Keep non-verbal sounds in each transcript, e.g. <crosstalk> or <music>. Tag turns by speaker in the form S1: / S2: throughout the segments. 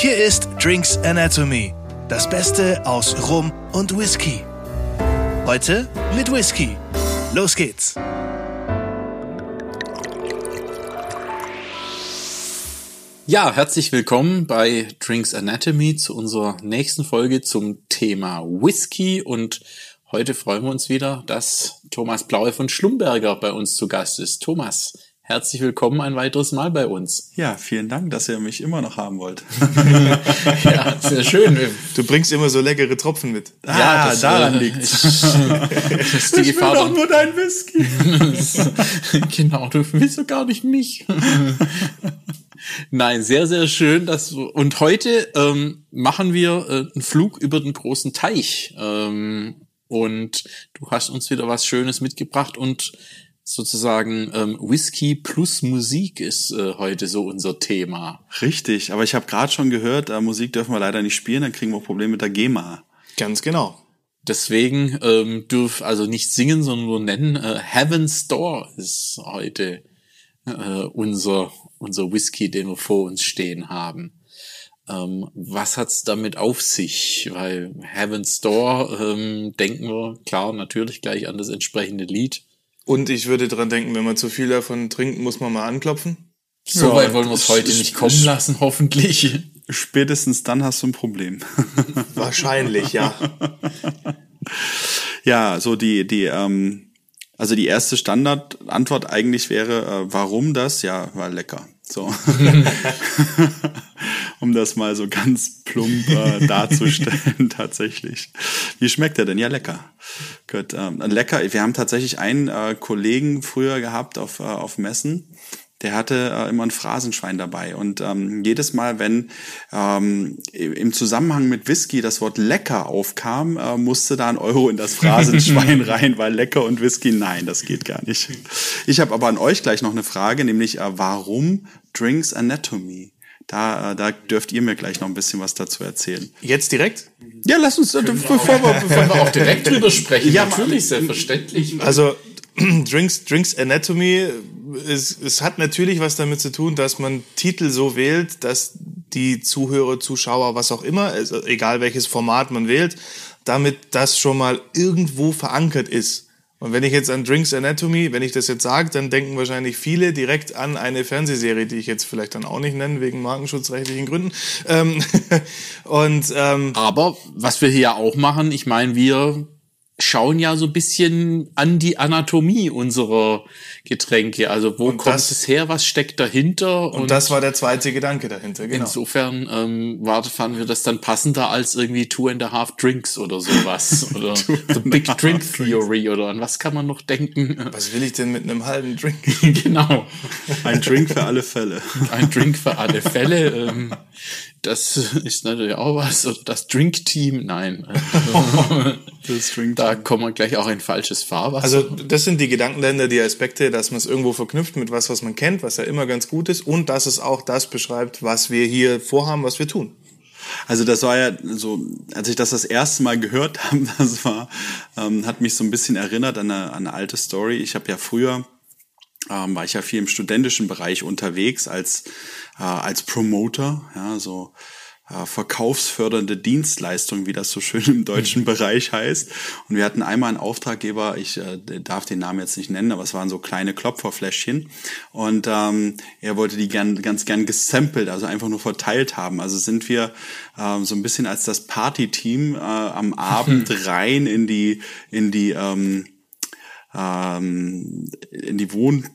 S1: Hier ist Drinks Anatomy, das Beste aus Rum und Whisky. Heute mit Whisky. Los geht's.
S2: Ja, herzlich willkommen bei Drinks Anatomy zu unserer nächsten Folge zum Thema Whisky und heute freuen wir uns wieder, dass Thomas Blaue von Schlumberger bei uns zu Gast ist. Thomas, herzlich willkommen ein weiteres Mal bei uns.
S3: Ja, vielen Dank, dass ihr mich immer noch haben wollt. <laughs>
S2: ja, sehr schön.
S4: Du bringst immer so leckere Tropfen mit.
S3: Ah, ja, das, daran äh, liegt <laughs>
S2: das ist die
S3: ich
S2: Gefahr.
S3: will doch nur dein Whisky. <laughs>
S2: genau, du willst doch gar nicht mich. Nein, sehr, sehr schön. Dass, und heute ähm, machen wir äh, einen Flug über den großen Teich. Ähm, und du hast uns wieder was Schönes mitgebracht und sozusagen ähm, Whisky plus Musik ist äh, heute so unser Thema.
S3: Richtig, aber ich habe gerade schon gehört, äh, Musik dürfen wir leider nicht spielen, dann kriegen wir Probleme mit der GEMA.
S4: Ganz genau.
S2: Deswegen ähm, dürf also nicht singen, sondern nur nennen. Äh, Heaven's Door ist heute äh, unser unser Whisky, den wir vor uns stehen haben. Ähm, was hat's damit auf sich? Weil Heaven's Door ähm, denken wir klar natürlich gleich an das entsprechende Lied.
S4: Und ich würde dran denken, wenn man zu viel davon trinkt, muss man mal anklopfen.
S2: So ja, weit wollen wir es heute nicht kommen lassen, hoffentlich.
S3: Spätestens dann hast du ein Problem. <laughs>
S4: Wahrscheinlich, ja. <laughs>
S3: ja, so die, die, ähm, also die erste Standardantwort eigentlich wäre, äh, warum das? Ja, war lecker. So. <laughs> <laughs> um das mal so ganz plump äh, darzustellen, <laughs> tatsächlich. Wie schmeckt er denn? Ja, lecker. Gut, ähm, lecker. Wir haben tatsächlich einen äh, Kollegen früher gehabt auf, äh, auf Messen, der hatte äh, immer ein Phrasenschwein dabei. Und ähm, jedes Mal, wenn ähm, im Zusammenhang mit Whisky das Wort lecker aufkam, äh, musste da ein Euro in das Phrasenschwein <laughs> rein, weil lecker und Whisky, nein, das geht gar nicht. Ich habe aber an euch gleich noch eine Frage, nämlich äh, warum Drinks Anatomy? Da, äh, da dürft ihr mir gleich noch ein bisschen was dazu erzählen.
S4: Jetzt direkt?
S3: Ja, lass uns, bevor wir,
S2: bevor wir auch <laughs> direkt drüber sprechen. Ja, natürlich, selbstverständlich.
S4: Also <clears throat> Drinks, Drinks Anatomy, es, es hat natürlich was damit zu tun, dass man Titel so wählt, dass die Zuhörer, Zuschauer, was auch immer, also egal welches Format man wählt, damit das schon mal irgendwo verankert ist. Und wenn ich jetzt an Drinks Anatomy, wenn ich das jetzt sage, dann denken wahrscheinlich viele direkt an eine Fernsehserie, die ich jetzt vielleicht dann auch nicht nenne, wegen markenschutzrechtlichen Gründen. Ähm, <laughs> und, ähm,
S2: Aber was wir hier auch machen, ich meine, wir schauen ja so ein bisschen an die Anatomie unserer Getränke. Also wo und kommt das, es her, was steckt dahinter?
S4: Und, und, das war der zweite Gedanke dahinter,
S2: genau. Insofern ähm, war, fanden wir das dann passender als irgendwie Two and a Half Drinks oder sowas. <laughs> oder The Big Drink Theory oder an was kann man noch denken? <laughs>
S4: Was will ich denn mit einem halben Drink? <laughs>
S2: genau.
S3: Ein Drink für alle Fälle.
S2: Ein Drink für alle Fälle. Ähm, das <laughs> ist natürlich auch was. Oder das Drink-Team, nein. <laughs> das Drink -Team. Da kommen wir gleich auch ein falsches Fahrwasser.
S4: Also das sind die Gedankenländer, die Aspekte, dass man es irgendwo verknüpft mit was, was man kennt, was ja immer ganz gut ist und dass es auch das beschreibt, was wir hier vorhaben, was wir tun.
S3: Also das war ja so, als ich das das erste Mal gehört <laughs> habe, das war, ähm, hat mich so ein bisschen erinnert an eine, an eine alte Story. Ich habe ja früher ähm, war ich ja viel im studentischen Bereich unterwegs als äh, als Promoter, ja, so äh, verkaufsfördernde Dienstleistung, wie das so schön im deutschen mhm. Bereich heißt. Und wir hatten einmal einen Auftraggeber, ich äh, darf den Namen jetzt nicht nennen, aber es waren so kleine Klopferfläschchen. Und ähm, er wollte die gern, ganz gern gesampelt, also einfach nur verteilt haben. Also sind wir ähm, so ein bisschen als das Party-Team äh, am Abend rein in die, in die ähm, ähm, in die Wohn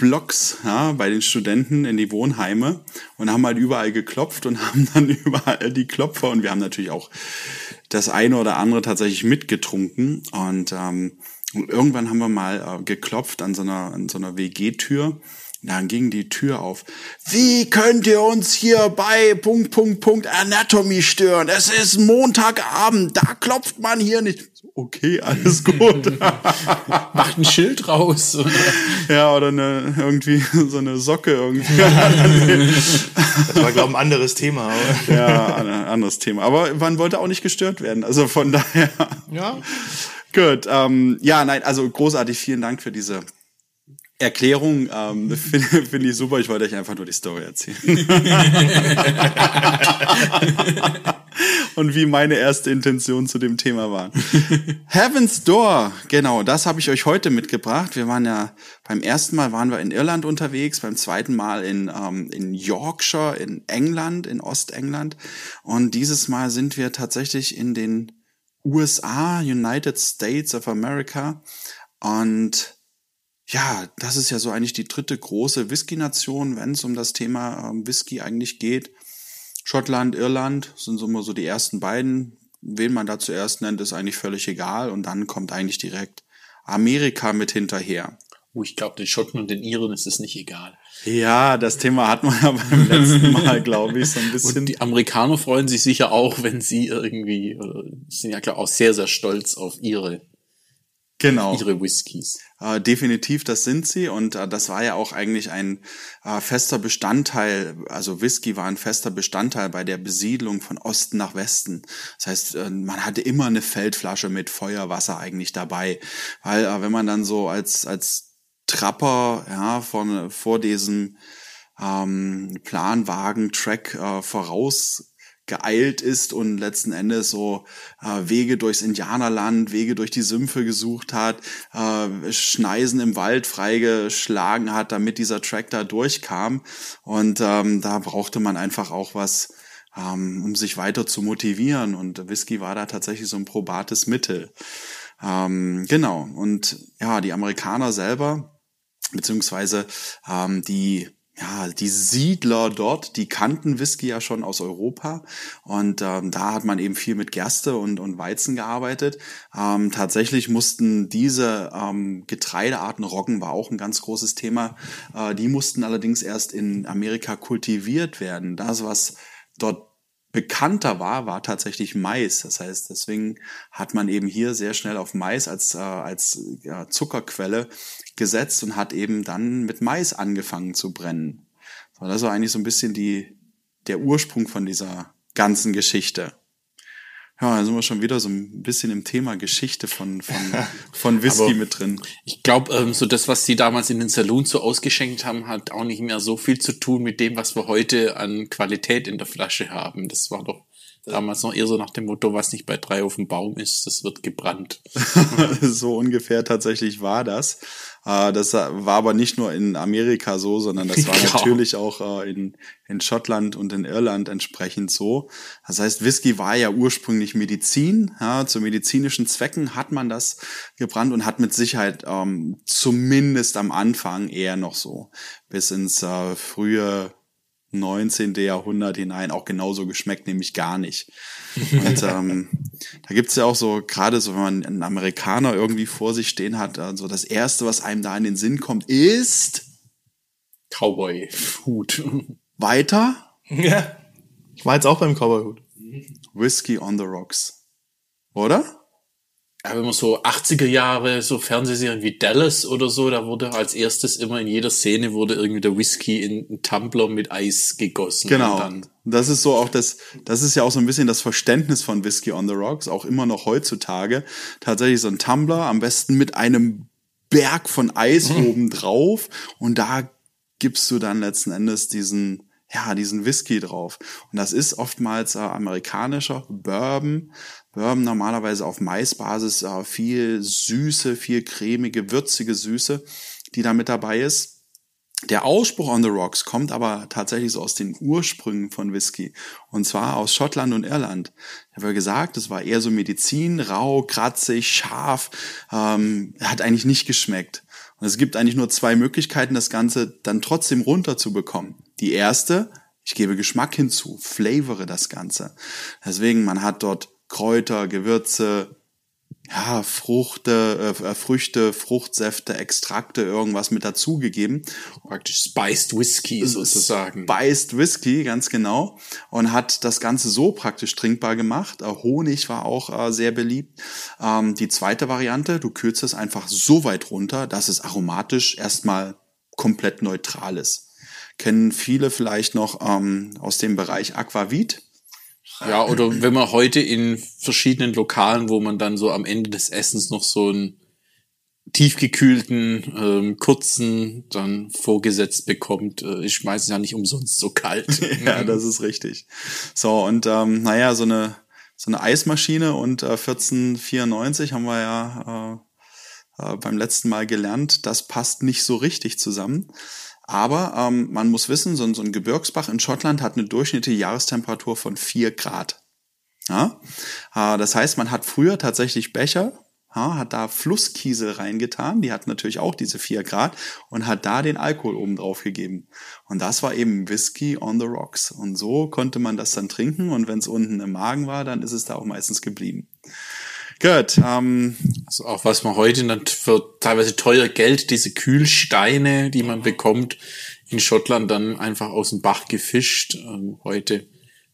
S3: Blocks ja, bei den Studenten in die Wohnheime und haben halt überall geklopft und <laughs> haben dann überall die Klopfer und wir haben natürlich auch das eine oder andere tatsächlich mitgetrunken und ähm, irgendwann haben wir mal äh, geklopft an so einer, an so einer WG-Tür dann ging die Tür auf. Wie könnt ihr uns hier bei Punkt, Punkt, Punkt Anatomy stören? Es ist Montagabend, da klopft man hier nicht. Okay, alles gut. <laughs>
S2: Macht ein Schild raus.
S3: Oder? Ja, oder eine, irgendwie so eine Socke irgendwie.
S4: das war, glaube ich, ein anderes Thema.
S3: Aber. Ja, ein anderes Thema. Aber man wollte auch nicht gestört werden. Also von daher.
S4: Ja.
S3: Gut. Ähm, ja, nein, also großartig. Vielen Dank für diese Erklärung ähm, <laughs> finde find ich super. Ich wollte euch einfach nur die Story erzählen. <laughs> Und wie meine erste Intention zu dem Thema war. <laughs> Heaven's Door, genau, das habe ich euch heute mitgebracht. Wir waren ja beim ersten Mal waren wir in Irland unterwegs, beim zweiten Mal in, ähm, in Yorkshire, in England, in Ostengland. Und dieses Mal sind wir tatsächlich in den USA, United States of America. Und ja, das ist ja so eigentlich die dritte große Whisky-Nation, wenn es um das Thema ähm, Whisky eigentlich geht. Schottland, Irland sind so immer so die ersten beiden. Wen man da zuerst nennt, ist eigentlich völlig egal. Und dann kommt eigentlich direkt Amerika mit hinterher.
S2: Oh, ich glaube, den Schotten und den Iren ist es nicht egal.
S3: Ja, das Thema hat man <laughs> ja beim letzten Mal, glaube ich, so ein bisschen.
S2: Und die Amerikaner freuen sich sicher auch, wenn sie irgendwie, oder sind ja klar auch sehr, sehr stolz auf ihre
S3: genau.
S2: ihre Whiskys.
S3: Äh, definitiv, das sind sie und äh, das war ja auch eigentlich ein äh, fester Bestandteil, also Whisky war ein fester Bestandteil bei der Besiedlung von Osten nach Westen. Das heißt, äh, man hatte immer eine Feldflasche mit Feuerwasser eigentlich dabei, weil äh, wenn man dann so als als Trapper ja von vor diesem ähm, Planwagen Track äh, voraus geeilt ist und letzten Endes so äh, Wege durchs Indianerland, Wege durch die Sümpfe gesucht hat, äh, Schneisen im Wald freigeschlagen hat, damit dieser Track da durchkam. Und ähm, da brauchte man einfach auch was, ähm, um sich weiter zu motivieren. Und Whisky war da tatsächlich so ein probates Mittel. Ähm, genau. Und ja, die Amerikaner selber, beziehungsweise ähm, die ja, die Siedler dort, die kannten Whisky ja schon aus Europa und ähm, da hat man eben viel mit Gerste und, und Weizen gearbeitet. Ähm, tatsächlich mussten diese ähm, Getreidearten, Roggen war auch ein ganz großes Thema, äh, die mussten allerdings erst in Amerika kultiviert werden. Das, was dort bekannter war, war tatsächlich Mais. Das heißt, deswegen hat man eben hier sehr schnell auf Mais als, äh, als äh, Zuckerquelle gesetzt und hat eben dann mit Mais angefangen zu brennen. Das war eigentlich so ein bisschen die, der Ursprung von dieser ganzen Geschichte. Ja, da sind wir schon wieder so ein bisschen im Thema Geschichte von, von, <laughs> von Whisky
S2: Aber
S3: mit drin.
S2: Ich glaube, ähm, so das, was sie damals in den Saloons so ausgeschenkt haben, hat auch nicht mehr so viel zu tun mit dem, was wir heute an Qualität in der Flasche haben. Das war doch damals noch eher so nach dem Motto, was nicht bei drei auf dem Baum ist, das wird gebrannt. <laughs>
S3: so ungefähr tatsächlich war das. Äh, Das war aber nicht nur in Amerika so, sondern das war <laughs>
S2: Ja.
S3: natürlich auch äh, in, in Schottland und in Irland entsprechend so. Das heißt, Whisky war ja ursprünglich Medizin. Ja, zu medizinischen Zwecken hat man das gebrannt und hat mit Sicherheit ähm, zumindest am Anfang eher noch so bis ins äh, frühe 19. Jahrhundert hinein auch genauso geschmeckt, nämlich gar nicht. <laughs> Und ähm, da gibt's ja auch so, gerade so, wenn man einen Amerikaner irgendwie vor sich stehen hat, also das Erste, was einem da in den Sinn kommt, ist
S2: Cowboy-Hut.
S3: weiter
S4: Ja. Ich war jetzt auch beim Cowboyhut.
S3: Whiskey on the Rocks. Oder?
S2: Ja, wenn man so 80er Jahre, so Fernsehserien wie Dallas oder so, da wurde als erstes immer in jeder Szene wurde irgendwie der Whisky in einen Tumbler mit Eis gegossen.
S3: Genau.
S2: Und dann
S3: Das ist so auch das, das ist ja auch so ein bisschen das Verständnis von Whiskey on the Rocks, auch immer noch heutzutage. Tatsächlich so ein Tumbler, am besten mit einem Berg von Eis oben drauf und da gibst du dann letzten Endes diesen, ja, diesen Whisky drauf. Und das ist oftmals äh, amerikanischer Bourbon. Bourbon normalerweise auf Maisbasis, äh, viel Süße, viel cremige, würzige Süße, die da mit dabei ist. Der Ausspruch on the rocks kommt aber tatsächlich so aus den Ursprüngen von Whisky. Und zwar aus Schottland und Irland. Habe ja gesagt, es war eher so Medizin, rau, kratzig, scharf, ähm, hat eigentlich nicht geschmeckt. Und es gibt eigentlich nur zwei Möglichkeiten, das Ganze dann trotzdem runterzubekommen. Die erste, ich gebe Geschmack hinzu, flavore das Ganze. Deswegen, man hat dort Kräuter, Gewürze, ja, Fruchte, äh, Früchte, Fruchtsäfte, Extrakte, irgendwas mit dazugegeben.
S2: praktisch Spiced Whisky sozusagen.
S3: Spiced Whisky, ganz genau. Und hat das Ganze so praktisch trinkbar gemacht. Äh, Honig war auch äh, sehr beliebt. Ähm, die zweite Variante, du kürzt es einfach so weit runter, dass es aromatisch erstmal komplett neutral ist. Kennen viele vielleicht noch ähm, aus dem Bereich Aquavit.
S2: Ja, oder wenn man heute in verschiedenen Lokalen, wo man dann so am Ende des Essens noch so ein tiefgekühlten, ähm, kurzen dann vorgesetzt bekommt, äh, ist meistens ja nicht umsonst so kalt. <laughs>
S3: ja, das ist richtig. So, und ähm, naja, so eine, so eine Eismaschine und äh, 1494 haben wir ja äh, äh, beim letzten Mal gelernt, das passt nicht so richtig zusammen. Aber ähm, man muss wissen, so, so ein Gebirgsbach in Schottland hat eine durchschnittliche Jahrestemperatur von vier Grad. Ja? Äh, das heißt, man hat früher tatsächlich Becher ja, hat da Flusskiesel reingetan, die hat natürlich auch diese vier Grad und hat da den Alkohol oben drauf gegeben. Und das war eben Whisky on the Rocks. Und so konnte man das dann trinken und wenn es unten im Magen war, dann ist es da auch meistens geblieben. Gut. Ähm,
S2: also auch was man heute dann für teilweise teuer Geld, diese Kühlsteine, die man bekommt, in Schottland dann einfach aus dem Bach gefischt. Ähm, heute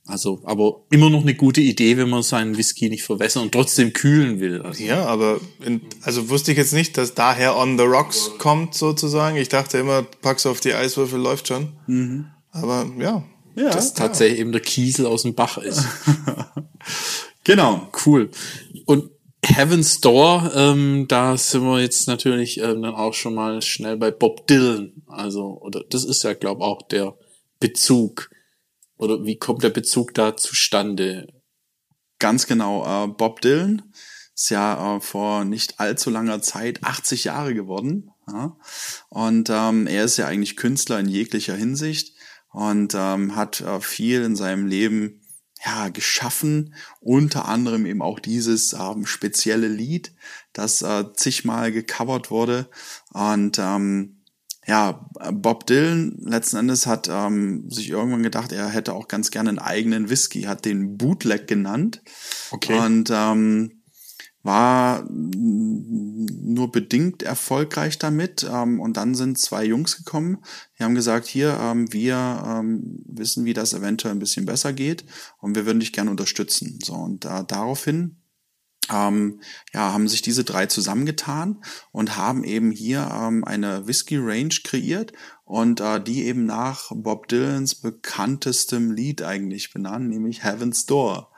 S2: also, aber immer noch eine gute Idee, wenn man seinen Whisky nicht verwässern und trotzdem kühlen will.
S4: Also. Ja, aber in, also wusste ich jetzt nicht, dass daher On the Rocks kommt sozusagen. Ich dachte immer, pack's auf die Eiswürfel, läuft schon. Mhm. Aber ja.
S2: Ja, dass tatsächlich eben der Kiesel aus dem Bach ist. <laughs>
S3: genau.
S2: Cool. Und Heaven's Door, ähm, da sind wir jetzt natürlich ähm, dann auch schon mal schnell bei Bob Dylan. Also, oder das ist ja, glaube auch der Bezug oder wie kommt der Bezug da zustande?
S3: Ganz genau. Äh, Bob Dylan ist ja äh, vor nicht allzu langer Zeit 80 Jahre geworden. Ja? Und ähm, er ist ja eigentlich Künstler in jeglicher Hinsicht und ähm, hat äh, viel in seinem Leben ja, geschaffen, unter anderem eben auch dieses ähm, spezielle Lied, das äh, zigmal gecovert wurde. Und ähm, ja, Bob Dylan letzten Endes hat ähm, sich irgendwann gedacht, er hätte auch ganz gerne einen eigenen Whisky, hat den Bootleg genannt. Okay. Und ähm, war nur bedingt erfolgreich damit. Ähm, und dann sind zwei Jungs gekommen, die haben gesagt, hier, ähm, wir ähm, wissen, wie das eventuell ein bisschen besser geht und wir würden dich gerne unterstützen. So, und äh, daraufhin ähm, ja, haben sich diese drei zusammengetan und haben eben hier ähm, eine Whisky Range kreiert und äh, die eben nach Bob Dylans bekanntestem Lied eigentlich benannt, nämlich Heaven's Door.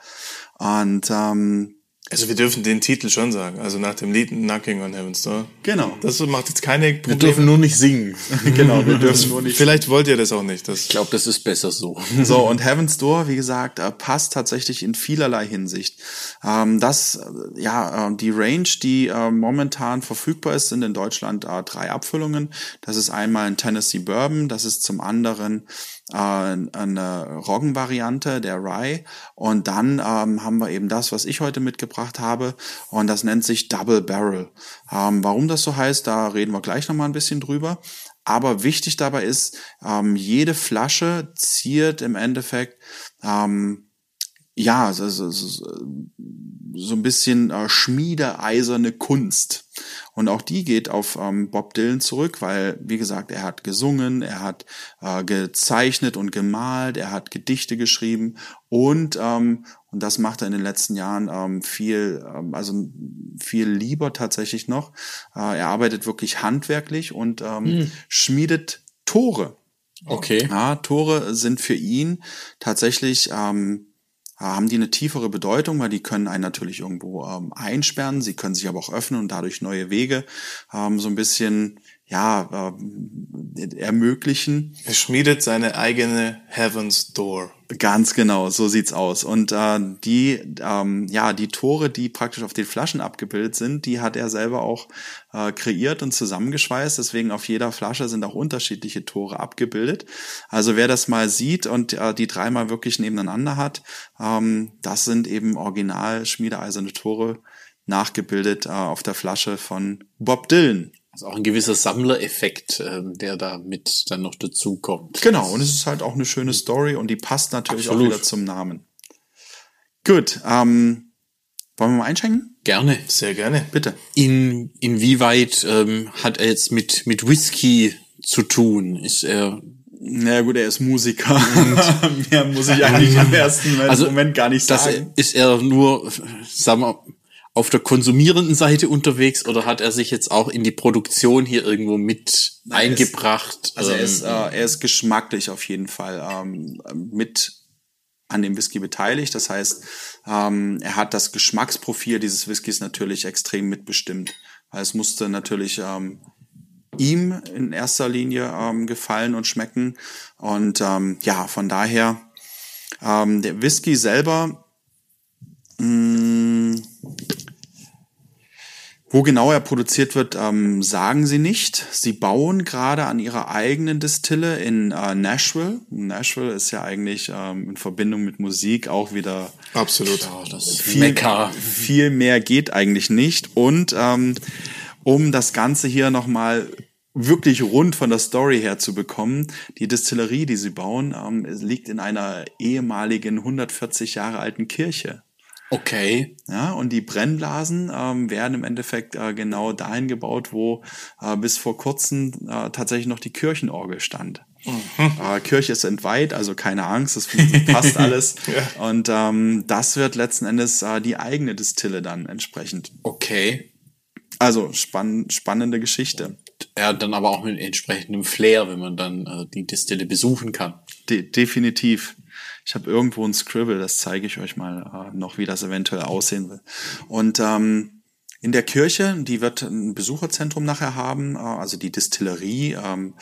S3: Und ähm,
S4: also wir dürfen den Titel schon sagen, also nach dem Lied Knocking on Heaven's Door.
S3: Genau.
S4: Das macht jetzt keine
S2: Probleme. Wir dürfen nur nicht singen. <laughs>
S3: genau, wir dürfen nur nicht
S4: Vielleicht wollt ihr das auch nicht. Das
S2: ich glaube, das ist besser so.
S3: so, und Heaven's Door, wie gesagt, äh, passt tatsächlich in vielerlei Hinsicht. Ähm, das, äh, ja, äh, die Range, die momentan verfügbar ist, sind in Deutschland drei Abfüllungen. Das ist einmal ein Tennessee Bourbon, das ist zum anderen äh, eine Roggenvariante, der Rye. Und dann ähm, haben wir eben das, was ich heute mitgebracht habe. Und das nennt sich Double Barrel. Ähm, warum das so heißt, da reden wir gleich nochmal ein bisschen drüber. Aber wichtig dabei ist, ähm, jede Flasche ziert im Endeffekt ähm, ja, so, so, so ein bisschen äh, schmiedeeiserne Kunst. Und auch die geht auf ähm, Bob Dylan zurück, weil, wie gesagt, er hat gesungen, er hat äh, gezeichnet und gemalt, er hat Gedichte geschrieben und, ähm, und das macht er in den letzten Jahren ähm, viel, ähm, also viel lieber tatsächlich noch. Äh, er arbeitet wirklich handwerklich und ähm, hm. schmiedet Tore.
S2: Okay.
S3: Ja, Tore sind für ihn tatsächlich ähm, haben die eine tiefere Bedeutung, weil die können einen natürlich irgendwo ähm, einsperren, sie können sich aber auch öffnen und dadurch neue Wege ähm, so ein bisschen ja äh, ermöglichen.
S4: Er schmiedet seine eigene Heaven's Door.
S3: Ganz genau, so sieht's aus. Und äh, die, ähm, ja, die Tore, die praktisch auf den Flaschen abgebildet sind, die hat er selber auch äh, kreiert und zusammengeschweißt. Deswegen auf jeder Flasche sind auch unterschiedliche Tore abgebildet. Also wer das mal sieht und äh, die dreimal wirklich nebeneinander hat, ähm, das sind eben original schmiedeeiserne Tore nachgebildet äh, auf der Flasche von Bob Dylan.
S2: Also auch ein gewisser Sammlereffekt, ähm, der da mit dann noch dazu kommt.
S3: Genau, und es ist halt auch eine schöne Story und die passt natürlich Absolut. auch wieder zum Namen. Gut, ähm, wollen wir mal einschenken?
S2: Gerne.
S4: Sehr gerne.
S3: Bitte.
S2: In, inwieweit ähm, hat er jetzt mit, mit Whisky zu tun? Ist er
S3: na gut, er ist Musiker. <laughs> Mehr muss ich eigentlich <laughs> im ersten also, Moment gar nicht sagen.
S2: Das ist er nur, sagen wir, auf der konsumierenden Seite unterwegs oder hat er sich jetzt auch in die Produktion hier irgendwo mit Nein, eingebracht?
S3: Ist, also er ist, ähm, äh, er ist geschmacklich auf jeden Fall ähm, mit an dem Whisky beteiligt. Das heißt, ähm, er hat das Geschmacksprofil dieses Whiskys natürlich extrem mitbestimmt. weil es musste natürlich ähm, ihm in erster Linie ähm, gefallen und schmecken. Und ähm, ja, von daher, ähm, der Whisky selber, mh, wo genau er produziert wird, ähm, sagen sie nicht. Sie bauen gerade an ihrer eigenen Distille in äh, Nashville. Nashville ist ja eigentlich ähm, in Verbindung mit Musik auch wieder
S4: Absolut.
S2: Ja, das
S3: viel,
S2: Mekka.
S3: viel mehr geht eigentlich nicht. Und ähm, um das Ganze hier nochmal wirklich rund von der Story her zu bekommen, die Distillerie, die sie bauen, ähm, liegt in einer ehemaligen 140 Jahre alten Kirche.
S2: Okay.
S3: Ja, und die Brennblasen ähm, werden im Endeffekt äh, genau dahin gebaut, wo äh, bis vor kurzem äh, tatsächlich noch die Kirchenorgel stand. Äh, Kirche ist entweiht, also keine Angst, das passt <laughs> alles. Und ähm, das wird letzten Endes äh, die eigene Distille dann entsprechend.
S2: Okay.
S3: Also spann spannende Geschichte.
S2: Ja, dann aber auch mit entsprechendem Flair, wenn man dann äh, die Distille besuchen kann.
S3: De definitiv. Ich habe irgendwo ein Scribble, das zeige ich euch mal äh, noch, wie das eventuell aussehen will. Und ähm, in der Kirche, die wird ein Besucherzentrum nachher haben, äh, also die Distillerie, ähm,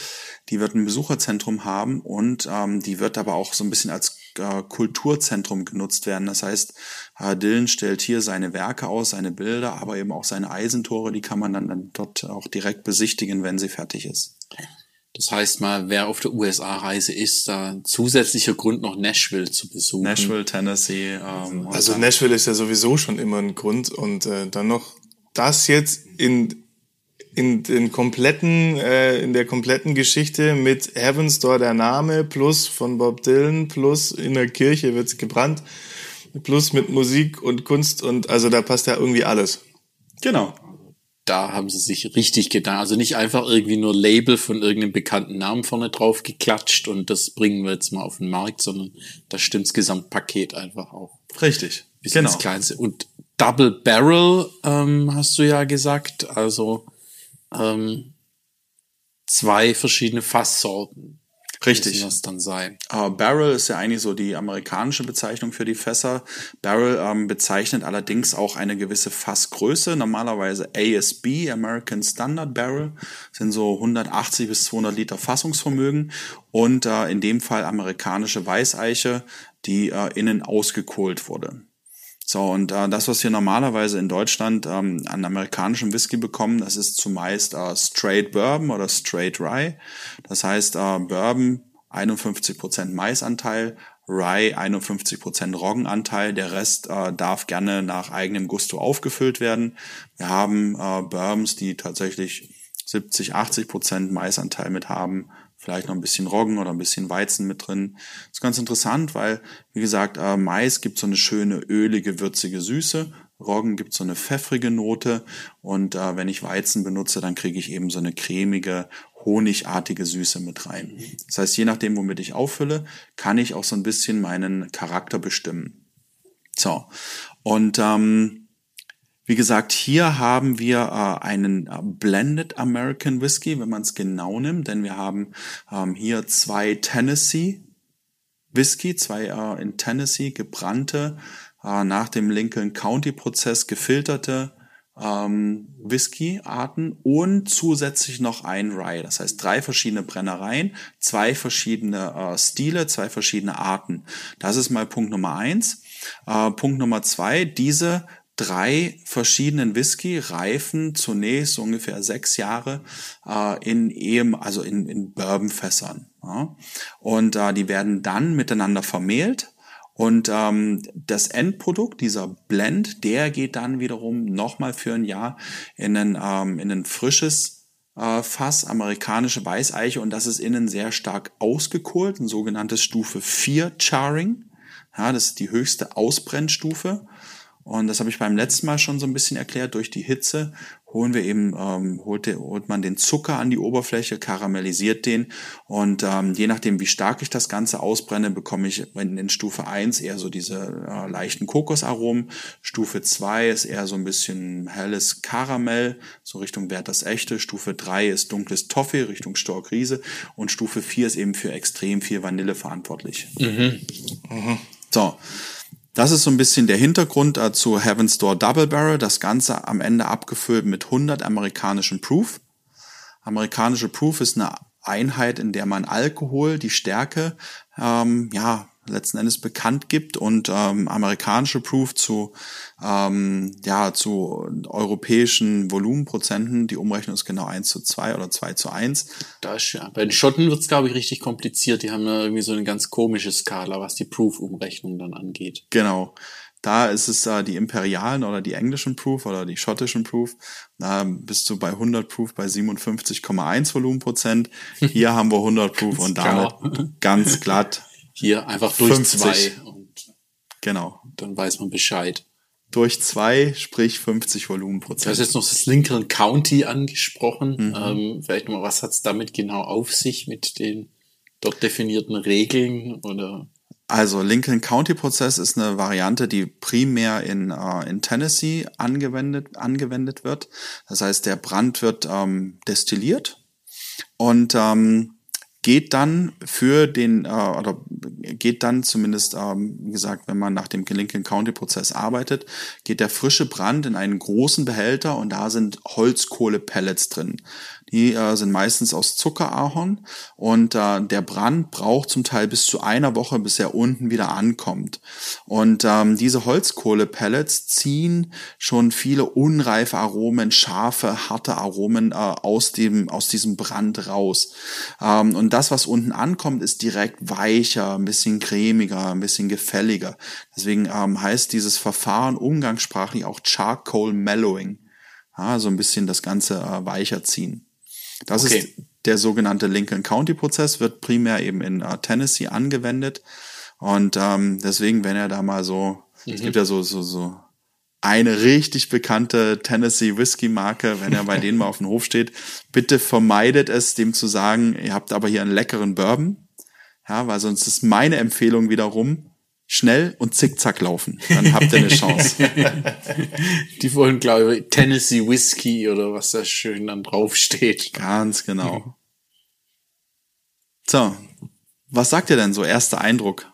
S3: die wird ein Besucherzentrum haben und ähm, die wird aber auch so ein bisschen als äh, Kulturzentrum genutzt werden. Das heißt, äh, Dylan stellt hier seine Werke aus, seine Bilder, aber eben auch seine Eisentore, die kann man dann, dann dort auch direkt besichtigen, wenn sie fertig ist.
S2: Das heißt mal, wer auf der USA-Reise ist, da ein zusätzlicher Grund noch Nashville zu besuchen.
S3: Nashville, Tennessee. Ähm,
S4: Also
S3: und-
S4: Nashville ist ja sowieso schon immer ein Grund und äh, dann noch das jetzt in in den kompletten äh, in der kompletten Geschichte mit Heaven's Door der Name plus von Bob Dylan plus in der Kirche wird's gebrannt plus mit Musik und Kunst und also da passt ja irgendwie alles.
S3: Genau.
S2: Da haben sie sich richtig gedacht. Also nicht einfach irgendwie nur Label von irgendeinem bekannten Namen vorne drauf geklatscht und das bringen wir jetzt mal auf den Markt, sondern da stimmt's Gesamtpaket einfach auch.
S3: Richtig.
S2: bis
S3: genau.
S2: ins Kleinste. Und Double Barrel ähm, hast du ja gesagt, also ähm, zwei verschiedene Fasssorten.
S3: Richtig.
S2: Das dann sein.
S3: Uh, Barrel ist ja eigentlich so die amerikanische Bezeichnung für die Fässer. Barrel ähm, bezeichnet allerdings auch eine gewisse Fassgröße. Normalerweise ASB, American Standard Barrel, sind so 180 bis 200 Liter Fassungsvermögen. Und äh, in dem Fall amerikanische Weißeiche, die äh, innen ausgekohlt wurde. So, und äh, das, was wir normalerweise in Deutschland ähm, an amerikanischem Whisky bekommen, das ist zumeist äh, Straight Bourbon oder Straight Rye. Das heißt, äh, Bourbon 51% Maisanteil, Rye 51% Roggenanteil, der Rest äh, darf gerne nach eigenem Gusto aufgefüllt werden. Wir haben äh, Bourbons, die tatsächlich 70, 80% Maisanteil mit haben, vielleicht noch ein bisschen Roggen oder ein bisschen Weizen mit drin. Das ist ganz interessant, weil, wie gesagt, äh, Mais gibt so eine schöne ölige, würzige Süße. Roggen gibt so eine pfeffrige Note und äh, wenn ich Weizen benutze, dann kriege ich eben so eine cremige, honigartige Süße mit rein. Das heißt, je nachdem, womit ich auffülle, kann ich auch so ein bisschen meinen Charakter bestimmen. So, und ähm, wie gesagt, hier haben wir äh, einen äh, Blended American Whiskey, wenn man es genau nimmt, denn wir haben ähm, hier zwei Tennessee Whisky, zwei äh, in Tennessee gebrannte, äh, nach dem Lincoln County Prozess gefilterte ähm, Whisky-Arten und zusätzlich noch ein Rye. Das heißt drei verschiedene Brennereien, zwei verschiedene äh, Stile, zwei verschiedene Arten. Das ist mal Punkt Nummer eins. Äh, Punkt Nummer zwei, diese drei verschiedenen Whisky reifen zunächst ungefähr sechs Jahre äh, in eben, also in, in Bourbonfässern. Ja? Und äh, die werden dann miteinander vermehlt. Und ähm, das Endprodukt, dieser Blend, der geht dann wiederum nochmal für ein Jahr in ein, ähm, in ein frisches äh, Fass, amerikanische Weißeiche. Und das ist innen sehr stark ausgekohlt, ein sogenanntes Stufe 4 Charring. Ja, das ist die höchste Ausbrennstufe. Und das habe ich beim letzten Mal schon so ein bisschen erklärt. Durch die Hitze holen wir eben, ähm, holt, holt man den Zucker an die Oberfläche, karamellisiert den. Und ähm, je nachdem, wie stark ich das Ganze ausbrenne, bekomme ich in, in Stufe 1 eher so diese äh, leichten Kokosaromen. Stufe 2 ist eher so ein bisschen helles Karamell, so Richtung Wert das Echte. Stufe 3 ist dunkles Toffee, Richtung Storkriese. Und Stufe 4 ist eben für extrem viel Vanille verantwortlich. So. Das ist so ein bisschen der Hintergrund äh, zu Heaven's Door Double Barrel. Das Ganze am Ende abgefüllt mit 100 amerikanischen Proof. Amerikanische Proof ist eine Einheit, in der man Alkohol, die Stärke, ähm, ja, letzten Endes bekannt gibt und ähm, amerikanische Proof zu ähm, ja zu europäischen Volumenprozenten, die Umrechnung ist genau 1 zu 2 oder 2 zu 1.
S2: Da ist, ja, bei den Schotten wird's glaube ich, richtig kompliziert. Die haben ja irgendwie so eine ganz komische Skala, was die Proof-Umrechnung dann angeht.
S3: Genau. Da ist es äh, die imperialen oder die englischen Proof oder die schottischen Proof. Da bist du bei 100 Proof bei 57,1 Volumenprozent. <laughs> Hier haben wir 100 Proof und damit ganz glatt
S2: hier einfach durch 50. zwei und
S3: genau.
S2: dann weiß man Bescheid.
S3: Durch zwei, sprich 50 Volumenprozent.
S2: Du hast jetzt noch das Lincoln County angesprochen. Mhm. Ähm, vielleicht mal, was hat's damit genau auf sich mit den dort definierten Regeln oder?
S3: Also Lincoln County Prozess ist eine Variante, die primär in, äh, in Tennessee angewendet, angewendet wird. Das heißt, der Brand wird ähm, destilliert und ähm, geht dann für den, äh, oder geht dann zumindest, ähm, wie gesagt, wenn man nach dem Lincoln County Prozess arbeitet, geht der frische Brand in einen großen Behälter und da sind Holzkohlepellets drin. Die äh, sind meistens aus Zuckerahorn und äh, der Brand braucht zum Teil bis zu einer Woche, bis er unten wieder ankommt. Und ähm, diese Holzkohlepellets ziehen schon viele unreife Aromen, scharfe, harte Aromen äh, aus dem aus diesem Brand raus. Ähm, und das, was unten ankommt, ist direkt weicher, ein bisschen cremiger, ein bisschen gefälliger. Deswegen ähm, heißt dieses Verfahren umgangssprachlich auch Charcoal Mellowing. Ja, so ein bisschen das Ganze äh, weicher ziehen. Das okay. ist der sogenannte Lincoln County Prozess, wird primär eben in uh, Tennessee angewendet. Und ähm, deswegen, wenn er da mal so, mhm. es gibt ja so, so, so eine richtig bekannte Tennessee Whisky Marke, wenn er bei denen mal auf dem Hof steht, bitte vermeidet es, dem zu sagen, ihr habt aber hier einen leckeren Bourbon. Ja, weil sonst ist meine Empfehlung wiederum, schnell und zickzack laufen. Dann habt ihr eine Chance. <laughs>
S2: Die wollen, glaube ich, Tennessee Whiskey oder was da schön dann draufsteht.
S3: Ganz genau. So, was sagt ihr denn so? Erster Eindruck?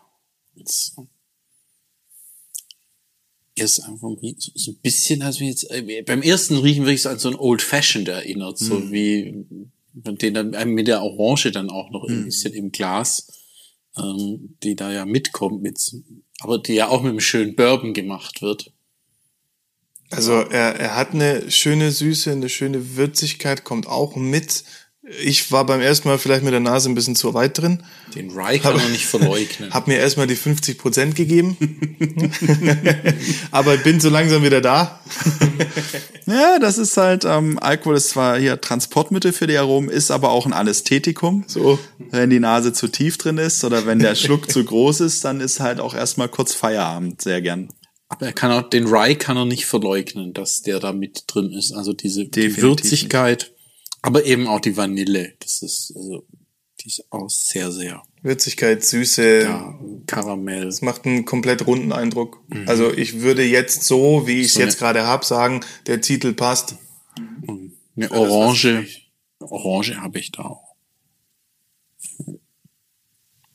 S2: Erst einfach so ein bisschen, also jetzt, äh, beim ersten Riechen wirklich so an so ein Old Fashioned erinnert, so mm. wie, den dann mit der Orange dann auch noch ein mhm. bisschen im Glas ähm, die da ja mitkommt, mit, aber die ja auch mit einem schönen Bourbon gemacht wird.
S4: Also er, er hat eine schöne Süße, eine schöne Würzigkeit, kommt auch mit ich war beim ersten Mal vielleicht mit der Nase ein bisschen zu weit drin.
S2: Den Rye kann man nicht verleugnen. <laughs>
S4: Hab mir erstmal die 50 Prozent gegeben. <laughs> Aber bin so langsam wieder da. <laughs>
S3: ja, das ist halt, ähm, Alkohol ist zwar hier Transportmittel für die Aromen, ist aber auch ein Anästhetikum. So. Wenn die Nase zu tief drin ist oder wenn der Schluck zu groß ist, dann ist halt auch erstmal kurz Feierabend, sehr gern.
S2: Aber er kann auch, den Rye kann er nicht verleugnen, dass der da mit drin ist. Also diese die Würzigkeit. Nicht aber eben auch die Vanille. Das ist, also, die ist auch sehr, sehr.
S4: Würzigkeit, Süße.
S2: Ja, Karamell.
S4: Das macht einen komplett runden Eindruck. Mhm. Also ich würde jetzt so, wie ich es so jetzt gerade hab, sagen, der Titel passt.
S2: Eine Orange. Orange habe ich da auch.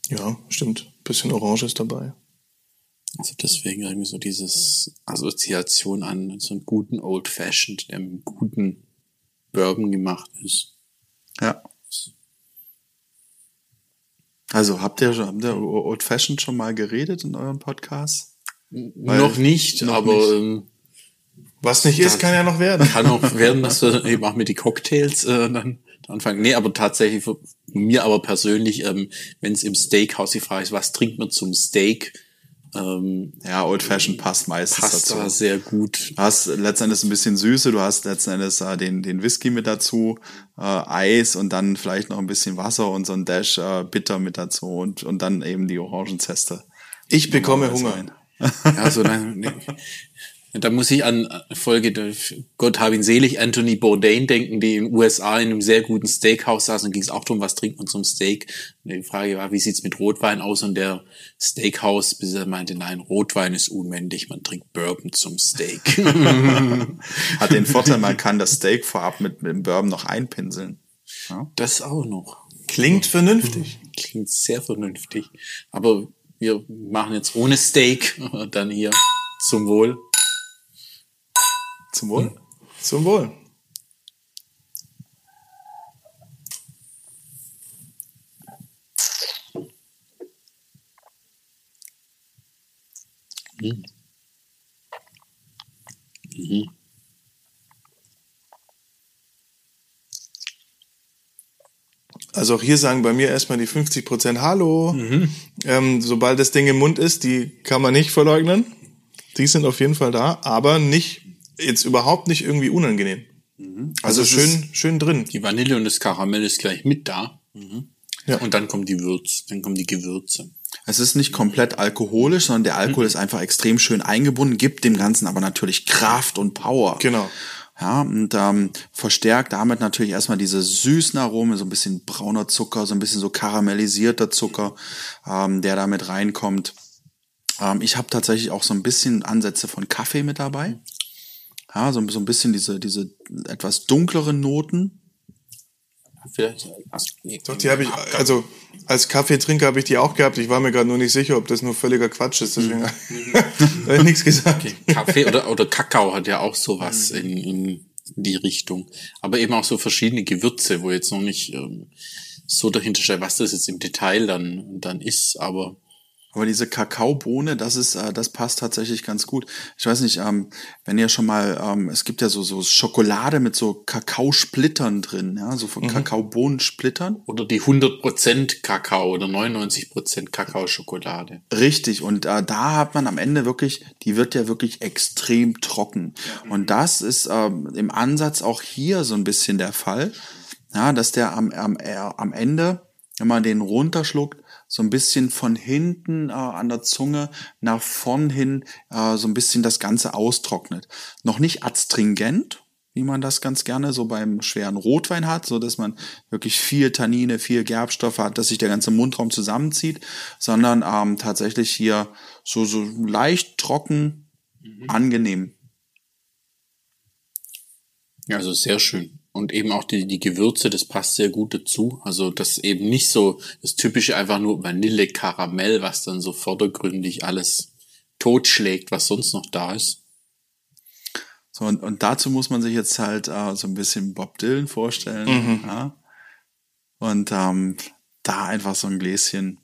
S4: Ja, stimmt. bisschen Orange ist dabei.
S2: Also deswegen irgendwie so dieses Assoziation an so einen guten Old Fashioned, einem guten Bourbon gemacht ist.
S3: Ja. Also habt ihr, habt ihr Old Fashioned schon mal geredet in eurem Podcast?
S2: Weil noch nicht, noch aber nicht. Ähm,
S4: was nicht ist, kann ja noch werden.
S2: Kann auch werden, dass wir eben auch mit die Cocktails äh, dann anfangen. Nee, aber tatsächlich für mir aber persönlich, ähm, wenn es im Steakhouse die Frage ist, was trinkt man zum Steak?
S3: Ähm, ja, Old Fashioned passt meistens
S2: passt dazu. Da sehr gut.
S3: Du hast letztendlich ein bisschen Süße, du hast letztendlich äh, den, den Whisky mit dazu, äh, Eis und dann vielleicht noch ein bisschen Wasser und so ein Dash äh, Bitter mit dazu und, und dann eben die Orangenzeste.
S4: Ich bekomme Hunger.
S2: Ja, so, nein, nee. Da muss ich an Folge, Gott hab ihn selig, Anthony Bourdain denken, die in den USA in einem sehr guten Steakhouse saß und ging es auch darum, was trinkt man zum Steak. Und die Frage war, wie sieht's mit Rotwein aus? Und der Steakhouse-Besitzer meinte, nein, Rotwein ist unmännlich, man trinkt Bourbon zum Steak. <laughs>
S3: Hat den Vorteil, man kann das Steak vorab mit, mit dem Bourbon noch einpinseln.
S2: Ja? Das auch noch.
S4: Klingt vernünftig. <laughs>
S2: Klingt sehr vernünftig. Aber wir machen jetzt ohne Steak, <laughs> dann hier zum Wohl.
S3: Zum Wohl.
S4: Zum Wohl. Also auch hier sagen bei mir erstmal die 50 Prozent Hallo. Ähm, sobald das Ding im Mund ist, die kann man nicht verleugnen. Die sind auf jeden Fall da, aber nicht, jetzt überhaupt nicht irgendwie unangenehm. Also,
S3: Also es
S4: schön, schön drin.
S2: Die Vanille und das Karamell ist gleich mit da.
S4: Ja.
S2: Und dann kommt die Würz, dann kommen die Gewürze.
S3: Es ist nicht komplett alkoholisch, sondern der Alkohol
S4: Mhm.
S3: ist einfach extrem schön eingebunden, gibt dem Ganzen aber natürlich Kraft und Power.
S4: Genau.
S3: Ja, und ähm, verstärkt damit natürlich erstmal diese süßen Aromen, so ein bisschen brauner Zucker, so ein bisschen so karamellisierter Zucker, ähm, der damit reinkommt. Ähm, ich habe tatsächlich auch so ein bisschen Ansätze von Kaffee mit dabei. Ja, so, so ein bisschen diese, diese etwas dunkleren Noten.
S2: Vielleicht, also, nee,
S4: Doch, die habe ich, also als Kaffeetrinker habe ich die auch gehabt. Ich war mir gerade nur nicht sicher, ob das nur völliger Quatsch ist. Deswegen <laughs> habe ich nichts gesagt.
S2: Kaffee oder, oder Kakao hat ja auch sowas in, in die Richtung. Aber eben auch so verschiedene Gewürze, wo jetzt noch nicht ähm, so dahinter steht, was das jetzt im Detail dann, dann ist. Aber
S3: Aber diese Kakaobohne, das ist, äh, das passt tatsächlich ganz gut. Ich weiß nicht, ähm, wenn ihr schon mal, ähm, es gibt ja so so Schokolade mit so Kakaosplittern drin, ja, so von Kakaobohnensplittern.
S2: oder die 100% Kakao oder 99% Kakaoschokolade.
S3: Richtig. Und äh, da hat man am Ende wirklich, die wird ja wirklich extrem trocken. Und das ist ähm, im Ansatz auch hier so ein bisschen der Fall, ja, dass der am, am, äh, am Ende, wenn man den runterschluckt, so ein bisschen von hinten äh, an der Zunge nach vorn hin äh, so ein bisschen das Ganze austrocknet. Noch nicht adstringent, wie man das ganz gerne so beim schweren Rotwein hat, so dass man wirklich viel Tannine, viel Gerbstoffe hat, dass sich der ganze Mundraum zusammenzieht, sondern ähm, tatsächlich hier so so leicht trocken, angenehm.
S2: Ja, also sehr schön. Und eben auch die, die Gewürze, das passt sehr gut dazu. Also das eben nicht so das typische einfach nur Vanille, Karamell, was dann so vordergründig alles totschlägt, was sonst noch da ist.
S3: So und, und dazu muss man sich jetzt halt äh, so ein bisschen Bob Dylan vorstellen, ja. Und ähm, da einfach so ein Gläschen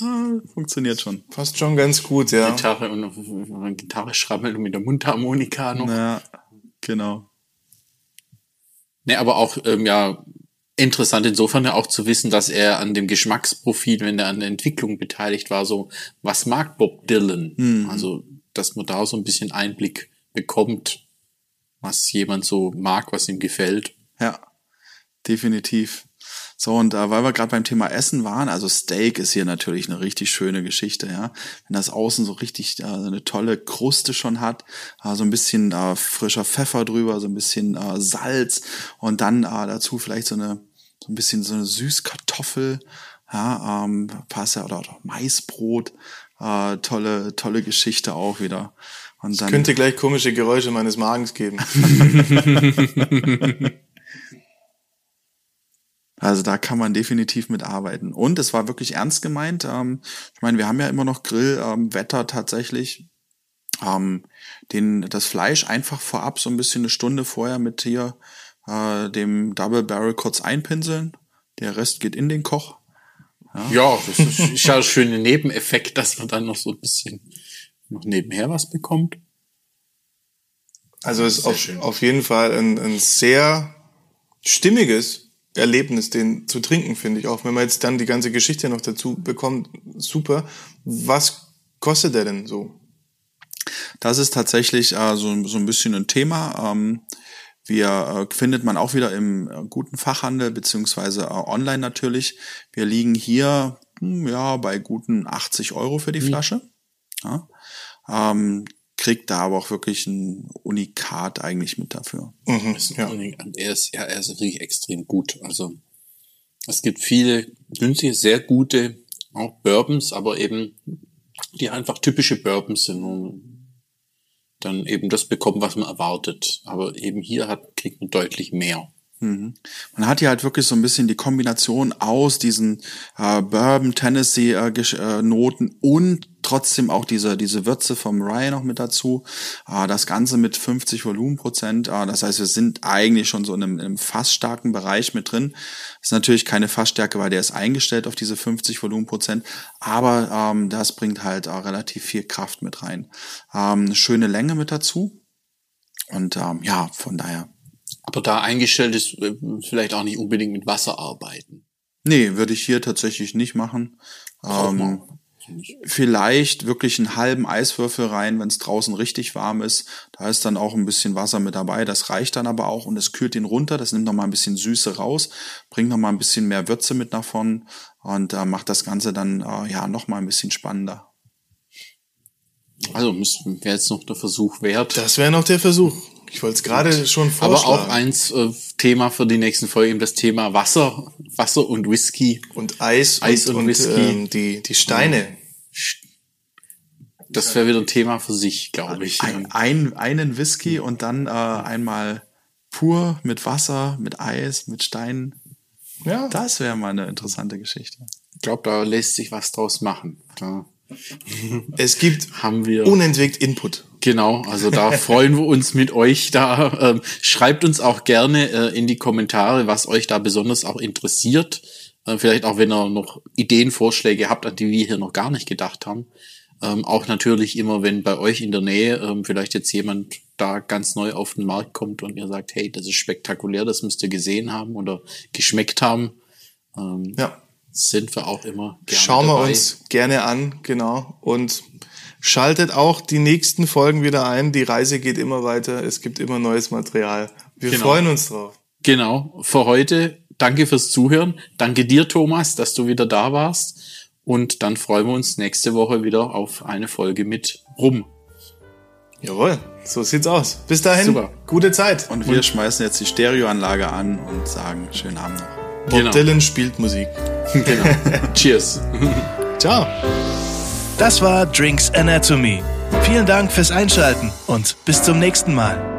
S3: äh, funktioniert schon.
S4: Passt schon ganz gut, ja.
S2: Gitarre und, und Gitarre schrammelt und mit der Mundharmonika noch.
S3: Ja, genau.
S2: Ne, aber auch ähm, ja interessant insofern ja auch zu wissen, dass er an dem Geschmacksprofil, wenn er an der Entwicklung beteiligt war, so was mag Bob Dylan? Also, dass man da so ein bisschen Einblick bekommt, was jemand so mag, was ihm gefällt.
S3: Ja, definitiv. So, und äh, weil wir gerade beim Thema Essen waren, also Steak ist hier natürlich eine richtig schöne Geschichte, ja. Wenn das außen so richtig äh, eine tolle Kruste schon hat, äh, so ein bisschen äh, frischer Pfeffer drüber, so ein bisschen äh, Salz und dann äh, dazu vielleicht so eine so ein bisschen so eine Süßkartoffel, ja, ähm, Pasta oder, oder Maisbrot, äh, tolle tolle Geschichte auch wieder. Und dann
S4: Könnte gleich komische Geräusche meines Magens geben. <laughs> <laughs>
S3: Also da kann man definitiv mitarbeiten. Und es war wirklich ernst gemeint. Ähm, ich meine, wir haben ja immer noch Grillwetter ähm, Wetter tatsächlich. Ähm, den, das Fleisch einfach vorab so ein bisschen eine Stunde vorher mit hier äh, dem Double Barrel kurz einpinseln. Der Rest geht in den Koch.
S2: Ja, das ist, ist ja ein schöner Nebeneffekt, dass man dann noch so ein bisschen noch nebenher was bekommt.
S4: Also es ist auf, auf jeden Fall ein, ein sehr stimmiges Erlebnis, den zu trinken, finde ich. Auch wenn man jetzt dann die ganze Geschichte noch dazu bekommt, super. Was kostet der denn so?
S3: Das ist tatsächlich äh, so, so ein bisschen ein Thema. Ähm, wir äh, findet man auch wieder im äh, guten Fachhandel beziehungsweise äh, online natürlich. Wir liegen hier hm, ja bei guten 80 Euro für die Flasche. Ja. Ähm, kriegt da aber auch wirklich ein Unikat eigentlich mit dafür.
S4: Mhm,
S2: Ist
S4: ja.
S2: Er ist, ja, er ist wirklich extrem gut. Also es gibt viele günstige, sehr gute auch Bourbons, aber eben die einfach typische Bourbons sind und dann eben das bekommen, was man erwartet. Aber eben hier hat, kriegt man deutlich mehr.
S3: Mhm. Man hat hier halt wirklich so ein bisschen die Kombination aus diesen äh, Bourbon Tennessee äh, äh, Noten und trotzdem auch diese diese Würze vom Rye noch mit dazu. Äh, das Ganze mit 50 Volumenprozent. Äh, das heißt, wir sind eigentlich schon so in einem, in einem fast starken Bereich mit drin. ist natürlich keine Fassstärke, weil der ist eingestellt auf diese 50 Volumenprozent. Aber ähm, das bringt halt auch relativ viel Kraft mit rein. Ähm, schöne Länge mit dazu. Und ähm, ja, von daher
S2: aber da eingestellt ist, äh, vielleicht auch nicht unbedingt mit Wasser arbeiten.
S3: Nee, würde ich hier tatsächlich nicht machen. Ähm, vielleicht wirklich einen halben Eiswürfel rein, wenn es draußen richtig warm ist. Da ist dann auch ein bisschen Wasser mit dabei. Das reicht dann aber auch und es kühlt ihn runter. Das nimmt noch mal ein bisschen Süße raus, bringt noch mal ein bisschen mehr Würze mit nach vorn und äh, macht das Ganze dann äh, ja noch mal ein bisschen spannender.
S2: Also wäre jetzt noch der Versuch wert.
S4: Das wäre noch der Versuch. Ich wollte es gerade schon vorstellen.
S2: Aber auch eins äh, Thema für die nächsten Folgen, das Thema Wasser, Wasser und Whisky.
S4: Und Eis, Eis und, und, Whisky. Ähm, die, die Steine.
S2: Das wäre wieder ein Thema für sich, glaube ich.
S3: Ein, ein, einen Whisky und dann äh, einmal pur mit Wasser, mit Eis, mit Steinen. Ja. Das wäre mal eine interessante Geschichte.
S2: Ich glaube, da lässt sich was draus machen. Da
S4: es gibt haben wir unentwegt Input.
S2: Genau, also da <laughs> freuen wir uns mit euch da. Ähm, schreibt uns auch gerne äh, in die Kommentare, was euch da besonders auch interessiert. Äh, vielleicht auch, wenn ihr noch Ideen, Vorschläge habt, an die wir hier noch gar nicht gedacht haben. Ähm, auch natürlich immer, wenn bei euch in der Nähe ähm, vielleicht jetzt jemand da ganz neu auf den Markt kommt und ihr sagt, hey, das ist spektakulär, das müsst ihr gesehen haben oder geschmeckt haben. Ähm, ja sind wir auch immer
S4: gerne Schauen wir uns gerne an, genau. Und schaltet auch die nächsten Folgen wieder ein. Die Reise geht immer weiter. Es gibt immer neues Material. Wir genau. freuen uns drauf.
S2: Genau. Für heute danke fürs Zuhören. Danke dir, Thomas, dass du wieder da warst. Und dann freuen wir uns nächste Woche wieder auf eine Folge mit Rum.
S4: Jawohl, so sieht's aus. Bis dahin, Super. gute Zeit.
S3: Und wir und schmeißen jetzt die Stereoanlage an und sagen schönen Abend noch.
S4: Bob genau. Dylan spielt Musik.
S2: Genau. <laughs> Cheers.
S4: Ciao.
S1: Das war Drinks Anatomy. Vielen Dank fürs Einschalten und bis zum nächsten Mal.